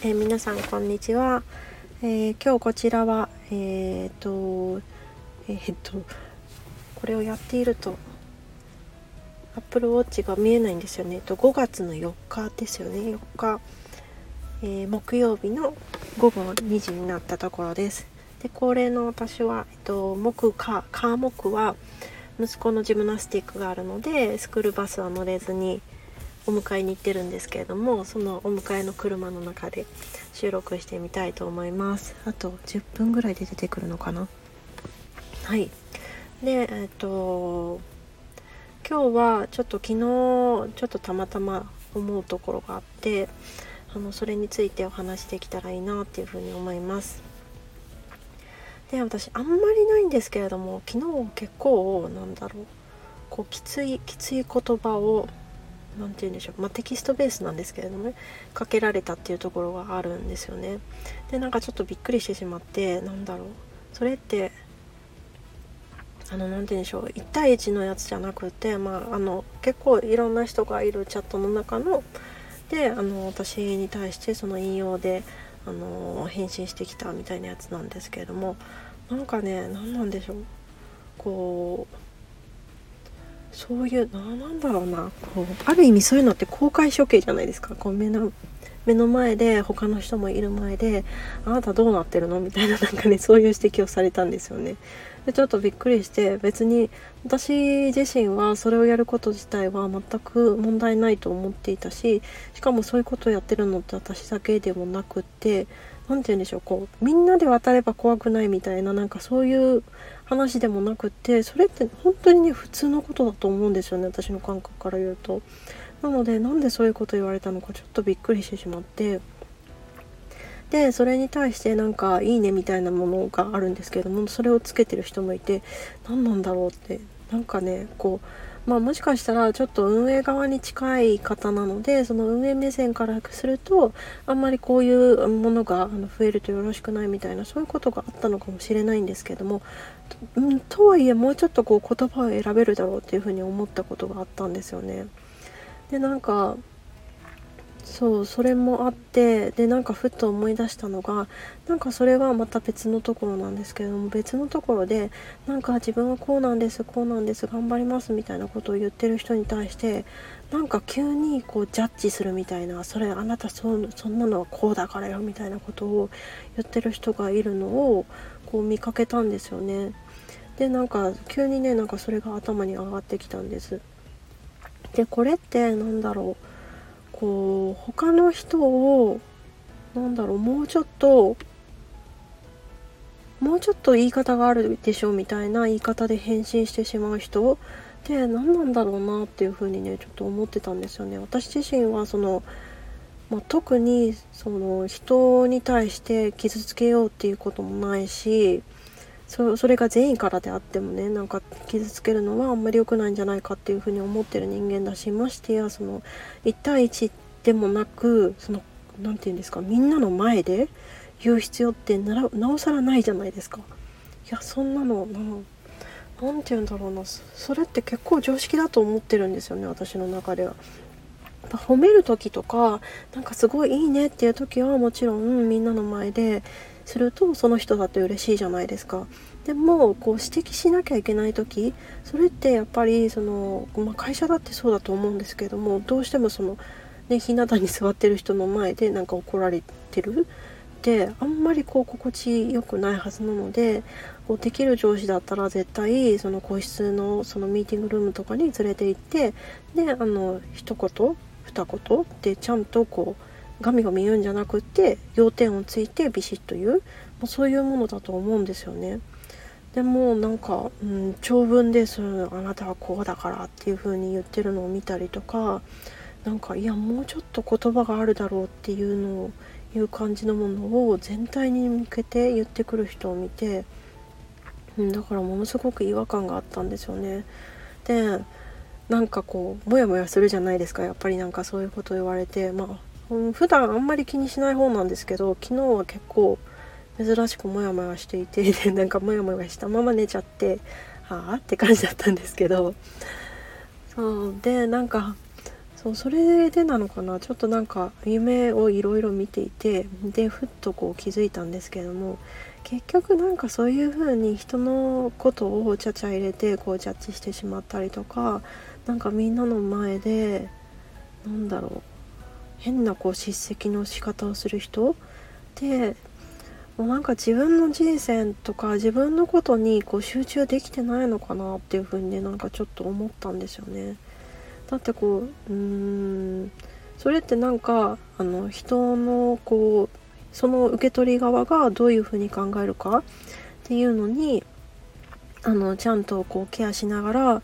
えー、皆さんこんにちは、えー、今日こちらはえー、っとえー、っとこれをやっていると Apple Watch が見えないんですよね、えっと、5月の4日ですよね。4日、え木曜日の午後2時になったところです。で恒例の私は、えっと、木火火木は息子のジムナスティックがあるのでスクールバスは乗れずにお迎えに行ってるんですけれどもそのお迎えの車の中で収録してみたいと思います。あと10分ぐらいで出てくるのかな？はい。でえっと今日はちょっと昨日ちょっとたまたま思うところがあってあのそれについてお話できたらいいなっていうふうに思います。で私あんまりないんですけれども昨日結構なんだろうこうきついきつい言葉を何て言うんでしょう、まあ、テキストベースなんですけれどもね。かけられたっていうところがあるんですよね。でなんかちょっとびっくりしてしまってなんだろう。それってあの何て言うんでしょう。1対1のやつじゃなくてまああの結構いろんな人がいるチャットの中のであの私に対してその引用であの返信してきたみたいなやつなんですけれども。なんかね何なんでしょう。こうそういうななんだろうなこうある意味そういうのって公開処刑じゃないですかこう目の目の前で他の人もいる前で「あなたどうなってるの?」みたいな なんかねそういう指摘をされたんですよね。でちょっとびっくりして別に私自身はそれをやること自体は全く問題ないと思っていたししかもそういうことをやってるのって私だけでもなくって何て言うんでしょうこうみんなで渡れば怖くないみたいななんかそういう話でもなくってそれって本当にね普通のことだと思うんですよね私の感覚から言うと。なのでなんでそういうこと言われたのかちょっとびっくりしてしまってでそれに対してなんか「いいね」みたいなものがあるんですけどもそれをつけてる人もいて何なんだろうってなんかねこうまあ、もしかしたらちょっと運営側に近い方なのでその運営目線からするとあんまりこういうものが増えるとよろしくないみたいなそういうことがあったのかもしれないんですけどもと,、とはいえもうちょっとこう言葉を選べるだろうっていうふうに思ったことがあったんですよね。でなんかそうそれもあってでなんかふっと思い出したのがなんかそれはまた別のところなんですけれども別のところでなんか自分はこうなんですこうなんです頑張りますみたいなことを言ってる人に対してなんか急にこうジャッジするみたいなそれあなたそそんなのはこうだからよみたいなことを言ってる人がいるのをこう見かけたんですよね。でなんか急にねなんかそれが頭に上がってきたんです。でこれって何だろうこう他の人をなんだろうもうちょっともうちょっと言い方があるでしょうみたいな言い方で返信してしまう人って何なんだろうなっていうふうにねちょっと思ってたんですよね。私自身はその、まあ、特にその人に対して傷つけようっていうこともないしそそれが善意からであってもねなんか傷つけるのはあんまり良くないんじゃないかっていうふうに思ってる人間だしましてやその1対1でもなくその何て言うんですかみんなの前で言う必要ってならなおさらないじゃないですか。いやそんなの何て言うんだろうなそれって結構常識だと思ってるんですよね私の中では。褒める時とかなんかすごいいいねっていう時はもちろんみんなの前でするとその人だって嬉しいじゃないですか。でもこう指摘しなきゃいけない時それってやっぱりその、まあ、会社だってそうだと思うんですけどもどうしてもその、ね、日向に座ってる人の前でなんか怒られてる？ってあんまりこう心地よくないはずなのでこうできる上司だったら絶対その個室のそのミーティングルームとかに連れて行ってであの一言二言でちゃんとこうガミガミ言うんじゃなくって要点をついてビシッと言うもうそういうものだと思うんですよね。でもなんか、うん、長文でそあなたはこうだからっていう風に言ってるのを見たりとかなんかいやもうちょっと言葉があるだろうっていうのをいう感じのものを全体に向けて言ってくる人を見て、うん、だからものすごく違和感があったんですよね。でなんかこうモヤモヤするじゃないですか。やっぱりなんかそういうこと言われて。まあ、うん、普段あんまり気にしない方なんですけど昨日は結構珍しくモヤモヤしていて。でなんかモヤモヤしたまま寝ちゃってああって感じだったんですけど。そうでなんかそうそれでなのかな。ちょっとなんか夢をいろいろ見ていてでふっとこう気づいたんですけども結局なんかそういう風に人のことをちゃちゃ入れてこうジャッジしてしまったりとかなんかみんなの前でなんだろう変なこう叱責の仕方をする人？でもうなんか自分の人生とか自分のことにこう集中できてないのかなっていう風にねなんかちょっと思ったんですよね。だってこううーんそれってなんかあの人のこうその受け取り側がどういうふうに考えるかっていうのにあのちゃんとこうケアしながら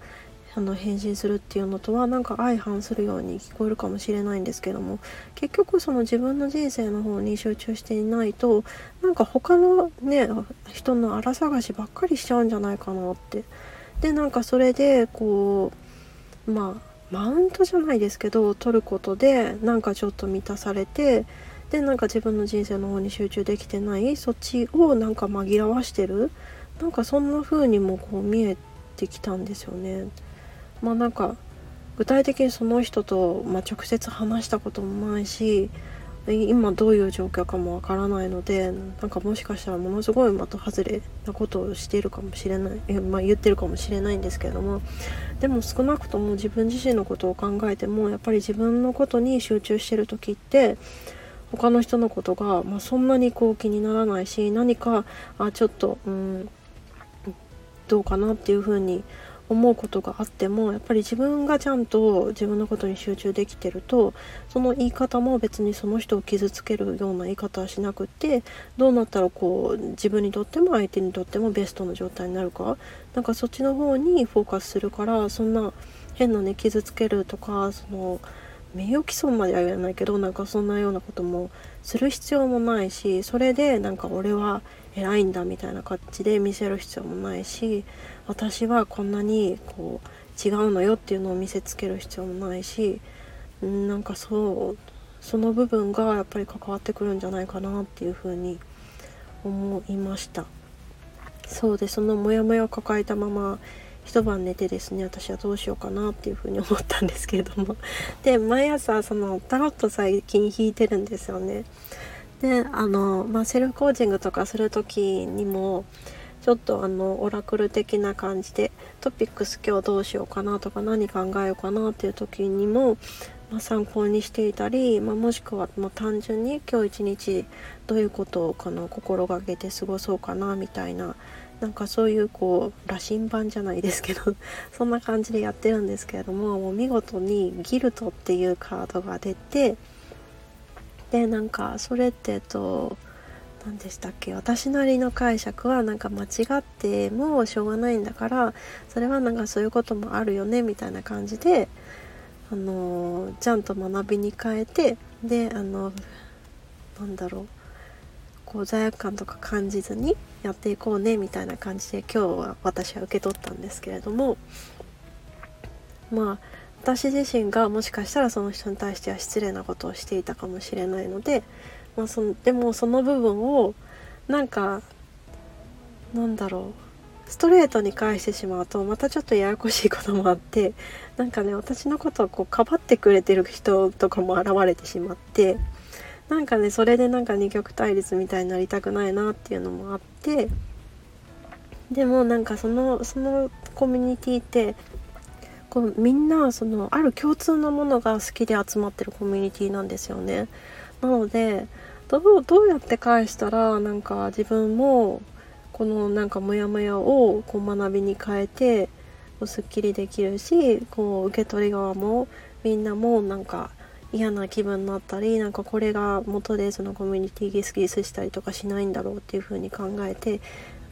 あの返信するっていうのとはなんか相反するように聞こえるかもしれないんですけども結局その自分の人生の方に集中していないとなんか他のね人の荒探しばっかりしちゃうんじゃないかなってでなんかそれでこうまあマウントじゃないですけど取ることでなんかちょっと満たされてでなんか自分の人生の方に集中できてないそっちをなんか紛らわしてるなんかそんな風にもこう見えてきたんですよね。まあなんか具体的にその人と、まあ、直接話したこともないし今どういう状況かもわからないのでなんかもしかしたらものすごい的外れなことをしているかもしれない、まあ、言ってるかもしれないんですけれどもでも少なくとも自分自身のことを考えてもやっぱり自分のことに集中してる時って他の人のことが、まあ、そんなにこう気にならないし何かあちょっとうんどうかなっていうふうに思うことがあってもやっぱり自分がちゃんと自分のことに集中できてるとその言い方も別にその人を傷つけるような言い方はしなくてどうなったらこう自分にとっても相手にとってもベストの状態になるか。なんかそっちの方にフォーカスするからそんな変なね傷つけるとかその名誉毀損までは言わないけどなんかそんなようなこともする必要もないしそれでなんか俺は偉いんだみたいな感じで見せる必要もないし私はこんなにこう違うのよっていうのを見せつける必要もないしなんかそうその部分がやっぱり関わってくるんじゃないかなっていうふうに思いました。そうでそのモヤモヤを抱えたまま一晩寝てですね私はどうしようかなっていうふうに思ったんですけれども。で毎朝そのタロット最近引いてるんですよね。であの、まあ、セルフコーチングとかする時にもちょっとあのオラクル的な感じでトピックス今日どうしようかなとか何考えようかなっていう時にも、まあ、参考にしていたり、まあ、もしくはもう単純に今日一日どういうことをこの心がけて過ごそうかなみたいななんかそういうこう羅針盤じゃないですけど そんな感じでやってるんですけれどももう見事にギルトっていうカードが出てでなんかそれってと何でしたっけ私なりの解釈はなんか間違ってもしょうがないんだからそれはなんかそういうこともあるよねみたいな感じであのちゃんと学びに変えてであのなんだろうこう罪悪感とか感じずにやっていこうねみたいな感じで今日は私は受け取ったんですけれどもまあ私自身がもしかしたらその人に対しては失礼なことをしていたかもしれないので、まあ、そのでもその部分をなんかなんだろうストレートに返してしまうとまたちょっとややこしいこともあってなんかね私のことをこうかばってくれてる人とかも現れてしまってなんかねそれでなんか二極対立みたいになりたくないなっていうのもあってでもなんかそのそのコミュニティってこうみんなそのある共通のものが好きで集まってるコミュニティなんですよね。なのでどうどうやって返したらなんか自分もこのなんかモヤモヤをこう学びに変えてすっきりできるしこう受け取り側もみんなもなんか嫌な気分になったりなんかこれが元でそのコミュニティギスギスしたりとかしないんだろうっていう風に考えてやっ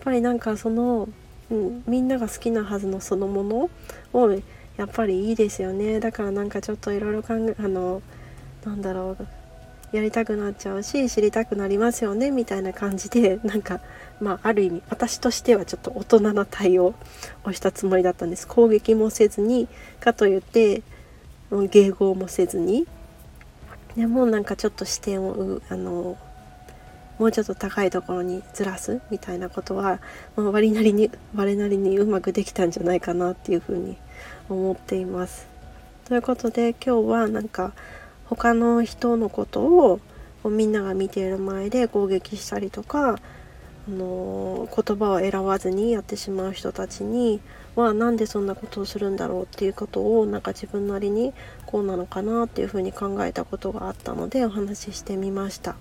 ぱりなんかその、うん、みんなが好きなはずのそのものをやっぱりいいですよね。だからなんかちょっといろいろ考えあのなんだろうやりたくなっちゃうし知りたくなりますよねみたいな感じで なんかまあある意味私としてはちょっと大人な対応 をしたつもりだったんです。攻撃もせずにかといって迎合もせずにでもなんかちょっと視点をあのもうちょっと高いところにずらすみたいなことは、まあ、割なりに我なりにうまくできたんじゃないかなっていうふうに思っています。ということで今日はなんか他の人のことをみんなが見ている前で攻撃したりとかあの言葉を選ばずにやってしまう人たちにはなんでそんなことをするんだろうっていうことをなんか自分なりにこうなのかなっていうふうに考えたことがあったのでお話ししてみました。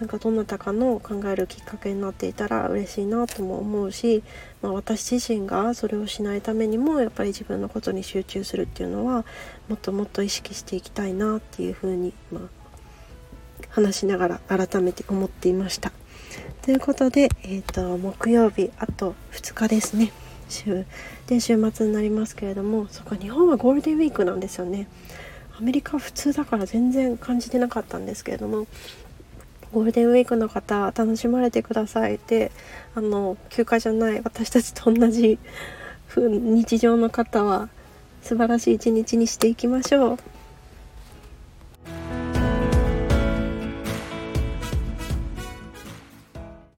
なんかどなたかの考えるきっかけになっていたら嬉しいなとも思うし、まあ、私自身がそれをしないためにもやっぱり自分のことに集中するっていうのはもっともっと意識していきたいなっていうふうに、まあ、話しながら改めて思っていました。ということで、えーと、木曜日あと2日ですね週で週末になりますけれどもそっか日本はゴールデンウィークなんですよねアメリカは普通だから全然感じてなかったんですけれどもゴールデンウィークの方楽しまれてくださいであの休暇じゃない私たちと同じ日常の方は素晴らしい一日にしていきましょう。